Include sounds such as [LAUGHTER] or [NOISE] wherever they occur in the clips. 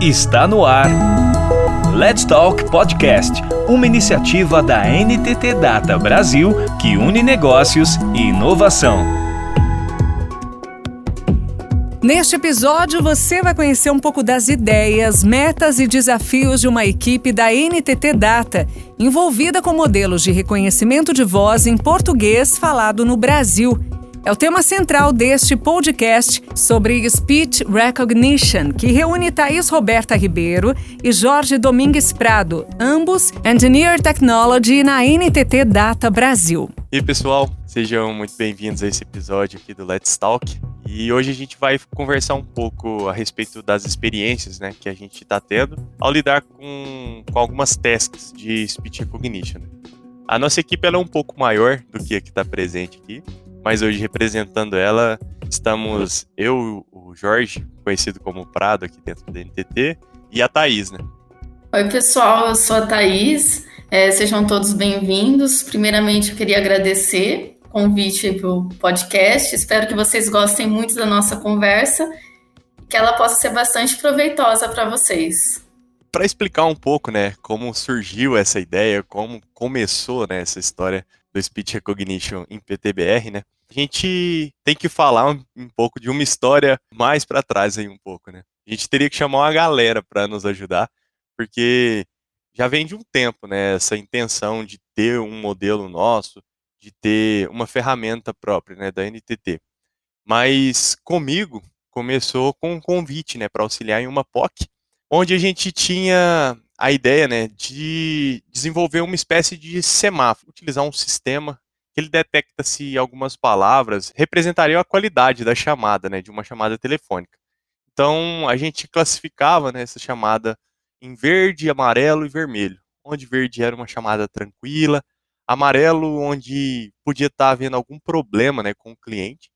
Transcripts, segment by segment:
Está no ar. Let's Talk Podcast, uma iniciativa da NTT Data Brasil que une negócios e inovação. Neste episódio, você vai conhecer um pouco das ideias, metas e desafios de uma equipe da NTT Data, envolvida com modelos de reconhecimento de voz em português falado no Brasil é o tema central deste podcast sobre Speech Recognition, que reúne Thaís Roberta Ribeiro e Jorge Domingues Prado, ambos Engineer Technology na NTT Data Brasil. E pessoal, sejam muito bem-vindos a esse episódio aqui do Let's Talk. E hoje a gente vai conversar um pouco a respeito das experiências né, que a gente está tendo ao lidar com, com algumas tasks de Speech Recognition. A nossa equipe é um pouco maior do que a que está presente aqui, mas hoje representando ela estamos eu, o Jorge, conhecido como Prado aqui dentro da NTT, e a Thaís, né? Oi, pessoal, eu sou a Thaís, é, sejam todos bem-vindos. Primeiramente, eu queria agradecer o convite para o podcast, espero que vocês gostem muito da nossa conversa e que ela possa ser bastante proveitosa para vocês. Para explicar um pouco, né, como surgiu essa ideia, como começou, né, essa história do Speech Recognition em PTBR, né? A gente tem que falar um, um pouco de uma história mais para trás aí um pouco, né? A gente teria que chamar uma galera para nos ajudar, porque já vem de um tempo, né, essa intenção de ter um modelo nosso, de ter uma ferramenta própria, né, da NTT. Mas comigo começou com um convite, né, para auxiliar em uma POC, onde a gente tinha a ideia né, de desenvolver uma espécie de semáforo, utilizar um sistema que ele detecta se algumas palavras representariam a qualidade da chamada, né, de uma chamada telefônica. Então a gente classificava né, essa chamada em verde, amarelo e vermelho, onde verde era uma chamada tranquila, amarelo onde podia estar havendo algum problema né, com o cliente,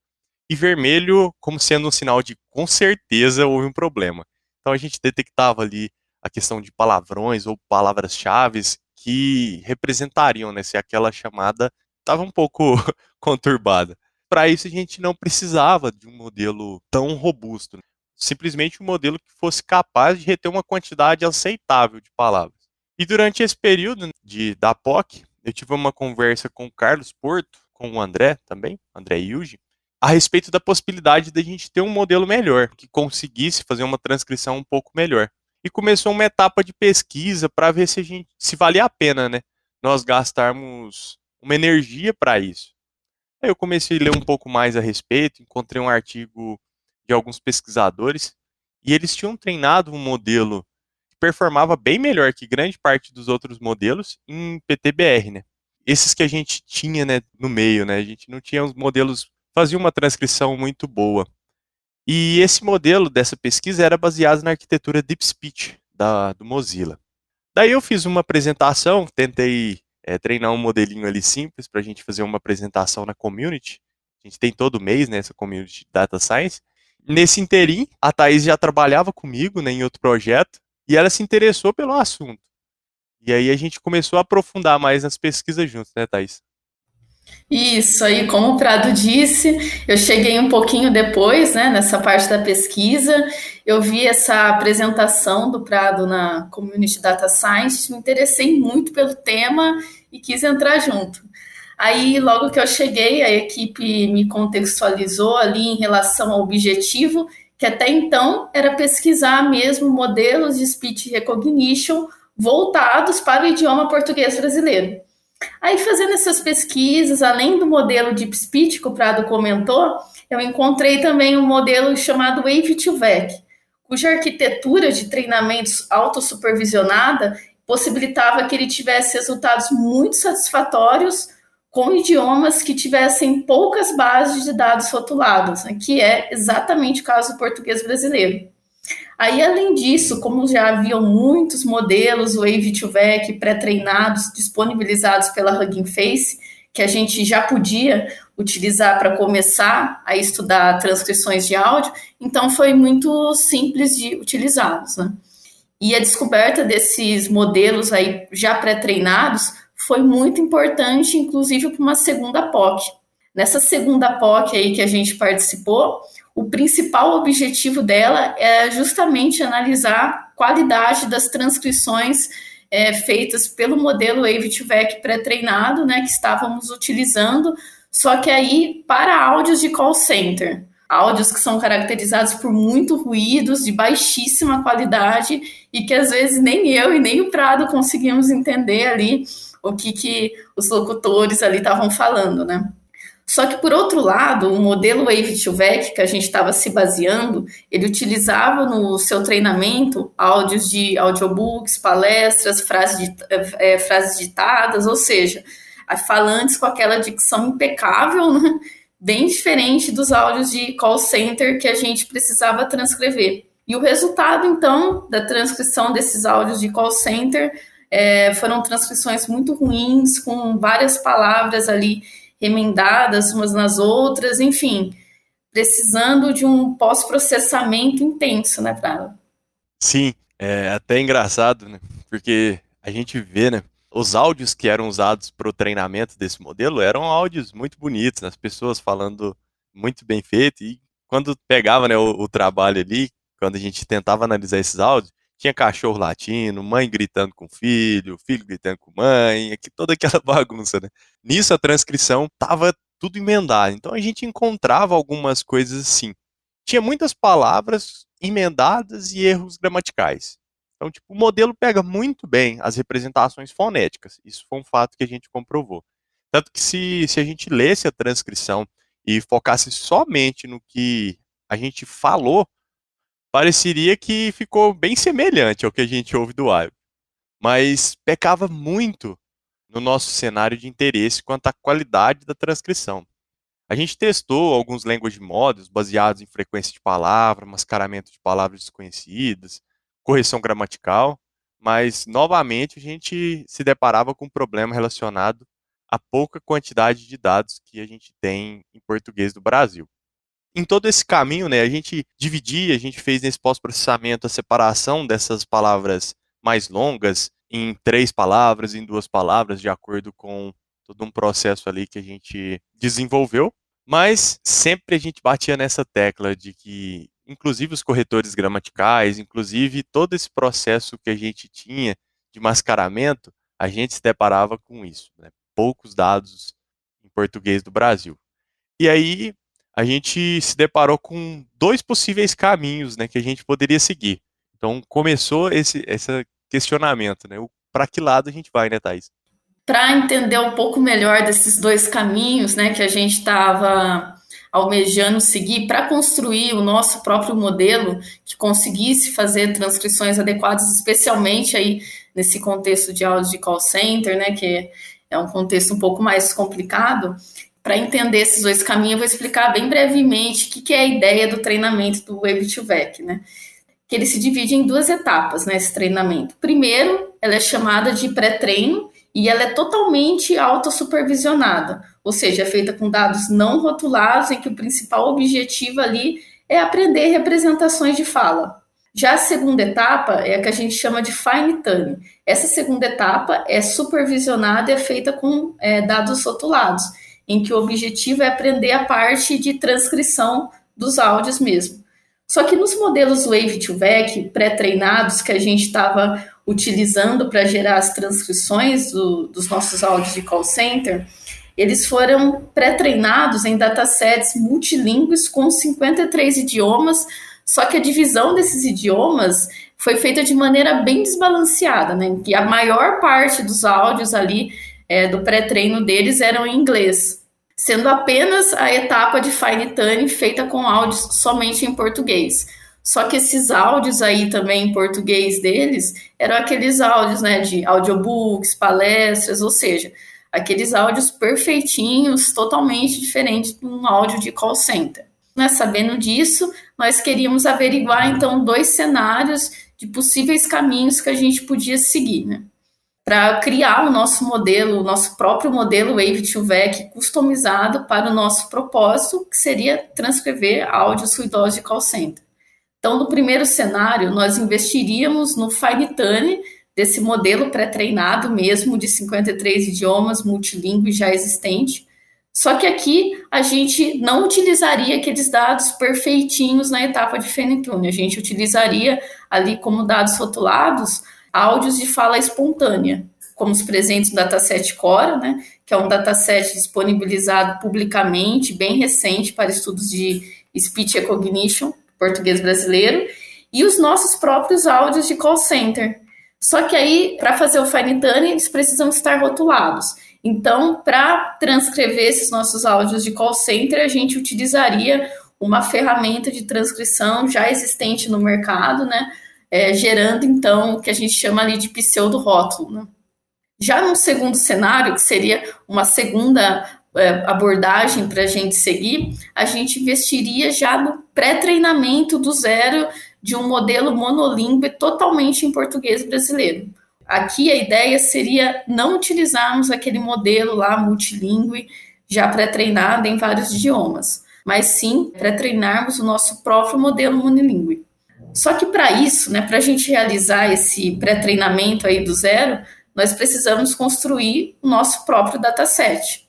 e vermelho como sendo um sinal de com certeza houve um problema. Então a gente detectava ali a questão de palavrões ou palavras-chave que representariam né, se aquela chamada estava um pouco [LAUGHS] conturbada. Para isso, a gente não precisava de um modelo tão robusto, né? simplesmente um modelo que fosse capaz de reter uma quantidade aceitável de palavras. E durante esse período de, da POC, eu tive uma conversa com o Carlos Porto, com o André também, André Yuji, a respeito da possibilidade de a gente ter um modelo melhor, que conseguisse fazer uma transcrição um pouco melhor e começou uma etapa de pesquisa para ver se a gente se valia a pena, né? Nós gastarmos uma energia para isso. Aí eu comecei a ler um pouco mais a respeito, encontrei um artigo de alguns pesquisadores e eles tinham treinado um modelo que performava bem melhor que grande parte dos outros modelos em PTBR, né? Esses que a gente tinha, né, no meio, né? A gente não tinha os modelos fazia uma transcrição muito boa. E esse modelo dessa pesquisa era baseado na arquitetura Deep Speech da, do Mozilla. Daí eu fiz uma apresentação, tentei é, treinar um modelinho ali simples para a gente fazer uma apresentação na community. A gente tem todo mês nessa né, community Data Science. Nesse interim, a Thaís já trabalhava comigo né, em outro projeto e ela se interessou pelo assunto. E aí a gente começou a aprofundar mais nas pesquisas juntos, né, Thaís? Isso aí, como o Prado disse, eu cheguei um pouquinho depois, né, nessa parte da pesquisa. Eu vi essa apresentação do Prado na Community Data Science, me interessei muito pelo tema e quis entrar junto. Aí, logo que eu cheguei, a equipe me contextualizou ali em relação ao objetivo, que até então era pesquisar mesmo modelos de speech recognition voltados para o idioma português brasileiro. Aí, fazendo essas pesquisas, além do modelo Deep Speech que o Prado comentou, eu encontrei também um modelo chamado Wave2Vec, cuja arquitetura de treinamentos autossupervisionada possibilitava que ele tivesse resultados muito satisfatórios com idiomas que tivessem poucas bases de dados rotulados, né, que é exatamente o caso do português brasileiro. Aí, além disso, como já haviam muitos modelos Wave2Vec pré-treinados disponibilizados pela Hugging Face, que a gente já podia utilizar para começar a estudar transcrições de áudio, então foi muito simples de utilizá-los. Né? E a descoberta desses modelos aí já pré-treinados foi muito importante, inclusive para uma segunda POC. Nessa segunda POC aí que a gente participou, o principal objetivo dela é justamente analisar a qualidade das transcrições é, feitas pelo modelo Wave2Vec pré-treinado, né, que estávamos utilizando, só que aí para áudios de call center. Áudios que são caracterizados por muito ruídos, de baixíssima qualidade, e que às vezes nem eu e nem o Prado conseguimos entender ali o que, que os locutores ali estavam falando, né? Só que, por outro lado, o modelo Wave to Vec que a gente estava se baseando, ele utilizava no seu treinamento áudios de audiobooks, palestras, frases, é, frases ditadas, ou seja, falantes com aquela dicção impecável, né? bem diferente dos áudios de call center que a gente precisava transcrever. E o resultado, então, da transcrição desses áudios de call center é, foram transcrições muito ruins, com várias palavras ali remendadas umas nas outras, enfim, precisando de um pós-processamento intenso, né, Prado? Sim, é até engraçado, né? Porque a gente vê, né? Os áudios que eram usados para o treinamento desse modelo eram áudios muito bonitos, né, as pessoas falando muito bem feito, e quando pegava né, o, o trabalho ali, quando a gente tentava analisar esses áudios, tinha cachorro latindo, mãe gritando com filho, filho gritando com mãe, [LAUGHS] aqui, toda aquela [LAUGHS] bagunça, né? Nisso a transcrição tava tudo emendado. Então a gente encontrava algumas coisas assim. Tinha muitas palavras emendadas e erros gramaticais. Então, tipo, o modelo pega muito bem as representações fonéticas. Isso foi um fato que a gente comprovou. Tanto que se, se a gente lesse a transcrição e focasse somente no que a gente falou, pareceria que ficou bem semelhante ao que a gente ouve do Iowa, mas pecava muito no nosso cenário de interesse quanto à qualidade da transcrição. A gente testou alguns language models baseados em frequência de palavra, mascaramento de palavras desconhecidas, correção gramatical, mas novamente a gente se deparava com um problema relacionado à pouca quantidade de dados que a gente tem em português do Brasil em todo esse caminho, né, a gente dividia, a gente fez nesse pós-processamento a separação dessas palavras mais longas em três palavras, em duas palavras, de acordo com todo um processo ali que a gente desenvolveu. Mas sempre a gente batia nessa tecla de que, inclusive os corretores gramaticais, inclusive todo esse processo que a gente tinha de mascaramento, a gente se deparava com isso. Né? Poucos dados em português do Brasil. E aí a gente se deparou com dois possíveis caminhos né, que a gente poderia seguir. Então começou esse, esse questionamento, né? Para que lado a gente vai, né, Thais? Para entender um pouco melhor desses dois caminhos né, que a gente estava almejando seguir para construir o nosso próprio modelo que conseguisse fazer transcrições adequadas, especialmente aí nesse contexto de áudio de call center, né, que é um contexto um pouco mais complicado para entender esses dois caminhos, eu vou explicar bem brevemente o que, que é a ideia do treinamento do Web2Vec, né? Que ele se divide em duas etapas, né, esse treinamento. Primeiro, ela é chamada de pré-treino e ela é totalmente autossupervisionada, ou seja, é feita com dados não rotulados, em que o principal objetivo ali é aprender representações de fala. Já a segunda etapa é a que a gente chama de fine tuning. Essa segunda etapa é supervisionada e é feita com é, dados rotulados em que o objetivo é aprender a parte de transcrição dos áudios mesmo. Só que nos modelos Wave to Vec pré-treinados que a gente estava utilizando para gerar as transcrições do, dos nossos áudios de call center, eles foram pré-treinados em datasets multilingües com 53 idiomas, só que a divisão desses idiomas foi feita de maneira bem desbalanceada, né? Que a maior parte dos áudios ali é, do pré-treino deles eram em inglês, sendo apenas a etapa de fine tuning feita com áudios somente em português. Só que esses áudios aí também em português deles eram aqueles áudios, né, de audiobooks, palestras, ou seja, aqueles áudios perfeitinhos, totalmente diferentes de um áudio de call center. Né, sabendo disso, nós queríamos averiguar então dois cenários de possíveis caminhos que a gente podia seguir, né? Para criar o nosso modelo, o nosso próprio modelo Wave to Vec customizado para o nosso propósito, que seria transcrever áudios ruidosos de call center. Então, no primeiro cenário, nós investiríamos no fine-tune desse modelo pré-treinado mesmo, de 53 idiomas multilingüe já existente, Só que aqui a gente não utilizaria aqueles dados perfeitinhos na etapa de fine tune, a gente utilizaria ali como dados rotulados áudios de fala espontânea, como os presentes no dataset Cora, né, que é um dataset disponibilizado publicamente, bem recente para estudos de speech recognition, português brasileiro, e os nossos próprios áudios de call center. Só que aí, para fazer o fine tuning, eles precisam estar rotulados. Então, para transcrever esses nossos áudios de call center, a gente utilizaria uma ferramenta de transcrição já existente no mercado, né? É, gerando então o que a gente chama ali de pseudo-rótulo. Né? Já no segundo cenário, que seria uma segunda é, abordagem para a gente seguir, a gente investiria já no pré-treinamento do zero de um modelo monolíngue totalmente em português brasileiro. Aqui a ideia seria não utilizarmos aquele modelo lá multilingüe já pré-treinado em vários idiomas, mas sim pré-treinarmos o nosso próprio modelo monolíngue. Só que para isso, né, para a gente realizar esse pré-treinamento aí do zero, nós precisamos construir o nosso próprio dataset.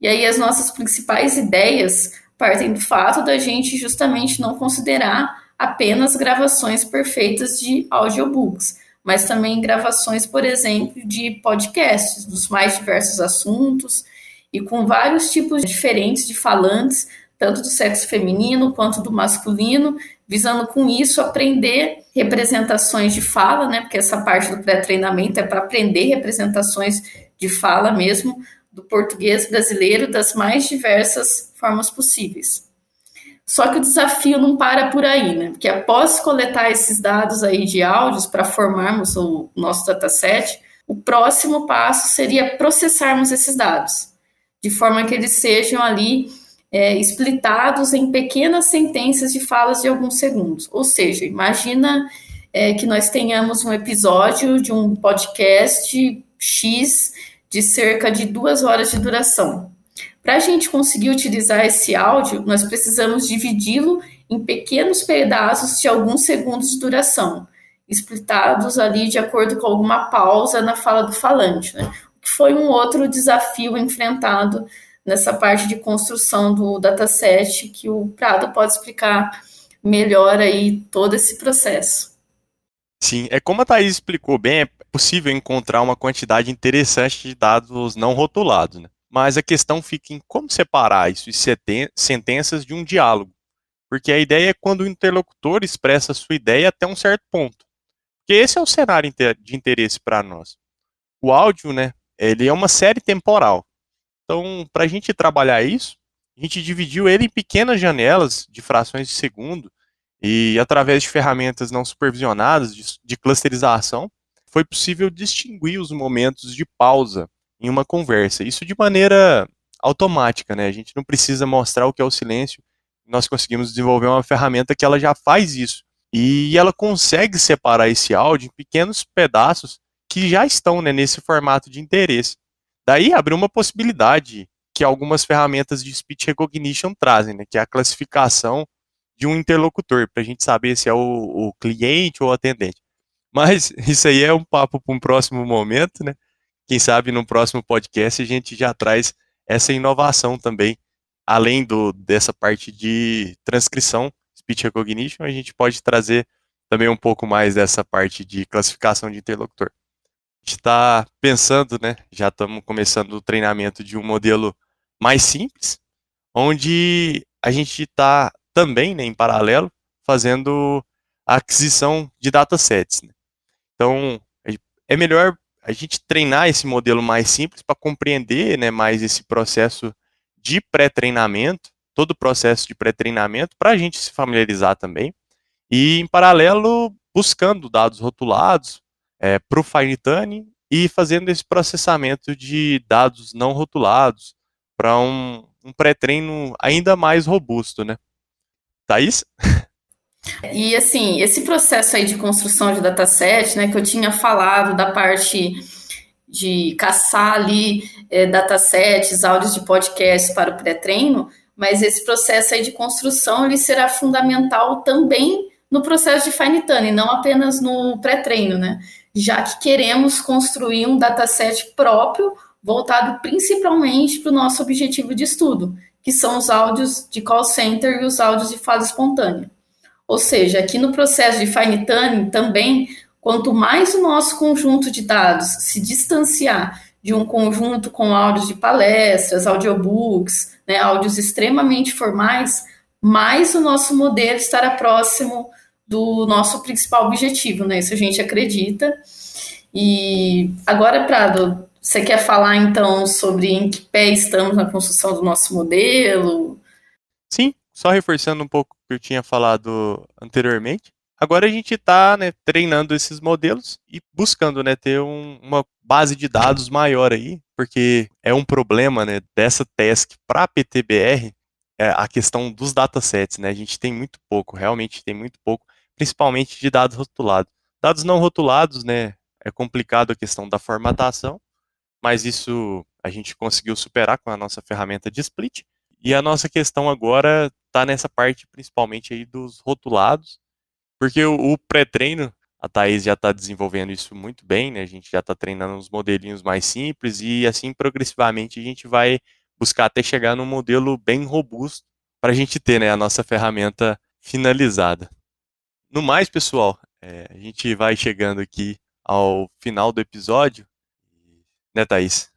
E aí as nossas principais ideias partem do fato da gente justamente não considerar apenas gravações perfeitas de audiobooks, mas também gravações, por exemplo, de podcasts dos mais diversos assuntos e com vários tipos diferentes de falantes, tanto do sexo feminino quanto do masculino, visando com isso aprender representações de fala, né? Porque essa parte do pré-treinamento é para aprender representações de fala mesmo do português brasileiro das mais diversas formas possíveis. Só que o desafio não para por aí, né? Porque após coletar esses dados aí de áudios para formarmos o nosso dataset, o próximo passo seria processarmos esses dados, de forma que eles sejam ali é, em pequenas sentenças de falas de alguns segundos. Ou seja, imagina é, que nós tenhamos um episódio de um podcast X de cerca de duas horas de duração. Para a gente conseguir utilizar esse áudio, nós precisamos dividi-lo em pequenos pedaços de alguns segundos de duração, explitados ali de acordo com alguma pausa na fala do falante, né? que foi um outro desafio enfrentado nessa parte de construção do dataset que o Prado pode explicar melhor aí todo esse processo. Sim, é como a Thaís explicou bem, é possível encontrar uma quantidade interessante de dados não rotulados, né? Mas a questão fica em como separar isso de sentenças de um diálogo. Porque a ideia é quando o interlocutor expressa sua ideia até um certo ponto. Porque esse é o cenário de interesse para nós. O áudio, né, ele é uma série temporal. Então, para a gente trabalhar isso, a gente dividiu ele em pequenas janelas de frações de segundo e através de ferramentas não supervisionadas de, de clusterização, foi possível distinguir os momentos de pausa em uma conversa. Isso de maneira automática, né? A gente não precisa mostrar o que é o silêncio. Nós conseguimos desenvolver uma ferramenta que ela já faz isso. E ela consegue separar esse áudio em pequenos pedaços que já estão né, nesse formato de interesse. Daí abriu uma possibilidade que algumas ferramentas de speech recognition trazem, né, que é a classificação de um interlocutor, para a gente saber se é o, o, cliente ou o atendente. Mas [LAUGHS] isso aí é um papo para um próximo momento, né? Quem sabe no próximo podcast a gente já traz essa inovação também, além do, dessa parte de transcrição, speech recognition, a gente pode trazer também um pouco mais dessa parte de classificação de interlocutor está pensando, né? Já estamos começando o treinamento de um modelo mais simples, onde a gente está também, né, em paralelo, fazendo a aquisição de datasets. Né? Então, é melhor a gente treinar esse modelo mais simples para compreender né, mais esse processo de pré-treinamento, todo o processo de pré-treinamento, para a gente se familiarizar também. E, em paralelo, buscando dados rotulados, é, para o fine tuning e fazendo esse processamento de dados não rotulados para um, um pré-treino ainda mais robusto, né? Thaís? E assim, esse processo aí de construção de dataset, né, que eu tinha falado da parte de caçar ali é, datasets, áudios de podcast para o pré-treino, mas esse processo aí de construção ele será fundamental também no processo de fine tuning, não apenas no pré-treino, né? Já que queremos construir um dataset próprio voltado principalmente para o nosso objetivo de estudo, que são os áudios de call center e os áudios de fase espontânea. Ou seja, aqui no processo de fine tuning também, quanto mais o nosso conjunto de dados se distanciar de um conjunto com áudios de palestras, audiobooks, né, áudios extremamente formais, mais o nosso modelo estará próximo do nosso principal objetivo, né? Isso a gente acredita. E agora, Prado, você quer falar então sobre em que pé estamos na construção do nosso modelo? Sim, só reforçando um pouco o que eu tinha falado anteriormente. Agora a gente está né, treinando esses modelos e buscando né, ter um, uma base de dados maior aí, porque é um problema né, dessa task para a PTBR é a questão dos datasets. Né? A gente tem muito pouco, realmente tem muito pouco, principalmente de dados rotulados. Dados não rotulados, né, é complicado a questão da formatação, mas isso a gente conseguiu superar com a nossa ferramenta de split. E a nossa questão agora está nessa parte principalmente aí dos rotulados, porque o, pré-treino, a Thaís já está desenvolvendo isso muito bem, né? A gente já está treinando uns modelinhos mais simples e assim progressivamente a gente vai buscar até chegar num modelo bem robusto para a gente ter né, a nossa ferramenta finalizada. No mais, pessoal, é, a gente vai chegando aqui ao final do episódio né, Thaís?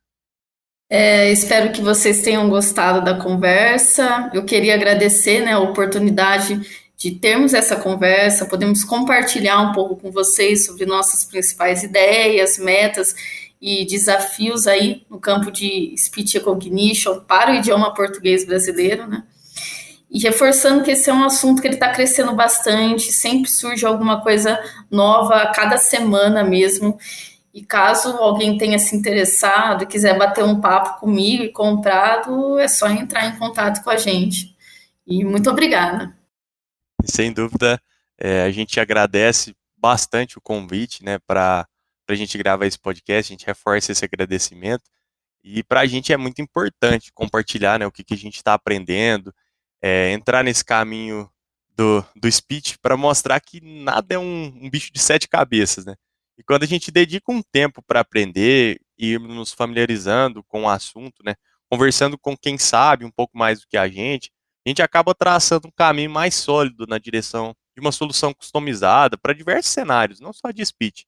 É, espero que vocês tenham gostado da conversa. Eu queria agradecer né, a oportunidade de termos essa conversa, podemos compartilhar um pouco com vocês sobre nossas principais ideias, metas e desafios aí no campo de speech recognition para o idioma português brasileiro, né? E reforçando que esse é um assunto que ele está crescendo bastante, sempre surge alguma coisa nova a cada semana mesmo. E caso alguém tenha se interessado e quiser bater um papo comigo e comprado, é só entrar em contato com a gente. E muito obrigada. Sem dúvida, é, a gente agradece bastante o convite né, para a gente gravar esse podcast, a gente reforça esse agradecimento. E para a gente é muito importante compartilhar né, o que, que a gente está aprendendo, é, entrar nesse caminho do, do speech para mostrar que nada é um, um bicho de sete cabeças, né? E quando a gente dedica um tempo para aprender e nos familiarizando com o assunto, né, conversando com quem sabe um pouco mais do que a gente, a gente acaba traçando um caminho mais sólido na direção de uma solução customizada para diversos cenários, não só de speech.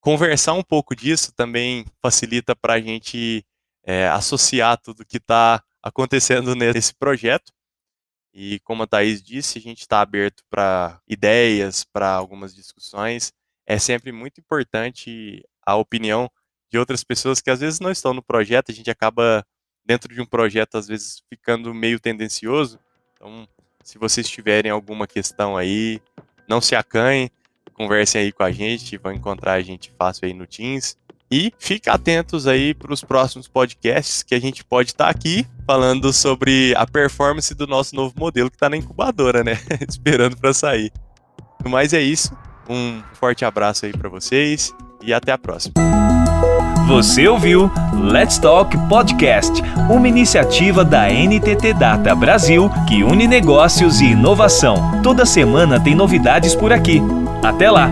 Conversar um pouco disso também facilita para a gente é, associar tudo que está acontecendo nesse projeto. E como a Thaís disse, a gente está aberto para ideias, para algumas discussões é sempre muito importante a opinião de outras pessoas que às vezes não estão no projeto, a gente acaba dentro de um projeto às vezes ficando meio tendencioso. Então, se vocês tiverem alguma questão aí, não se acanhem, conversem aí com a gente, vão encontrar a gente fácil aí no Teams. E fiquem atentos aí para os próximos podcasts que a gente pode estar tá aqui falando sobre a performance do nosso novo modelo que está na incubadora, né? [LAUGHS] Esperando para sair. Mas é isso. Um forte abraço aí para vocês e até a próxima. Você ouviu Let's Talk Podcast, uma iniciativa da NTT Data Brasil que une negócios e inovação. Toda semana tem novidades por aqui. Até lá!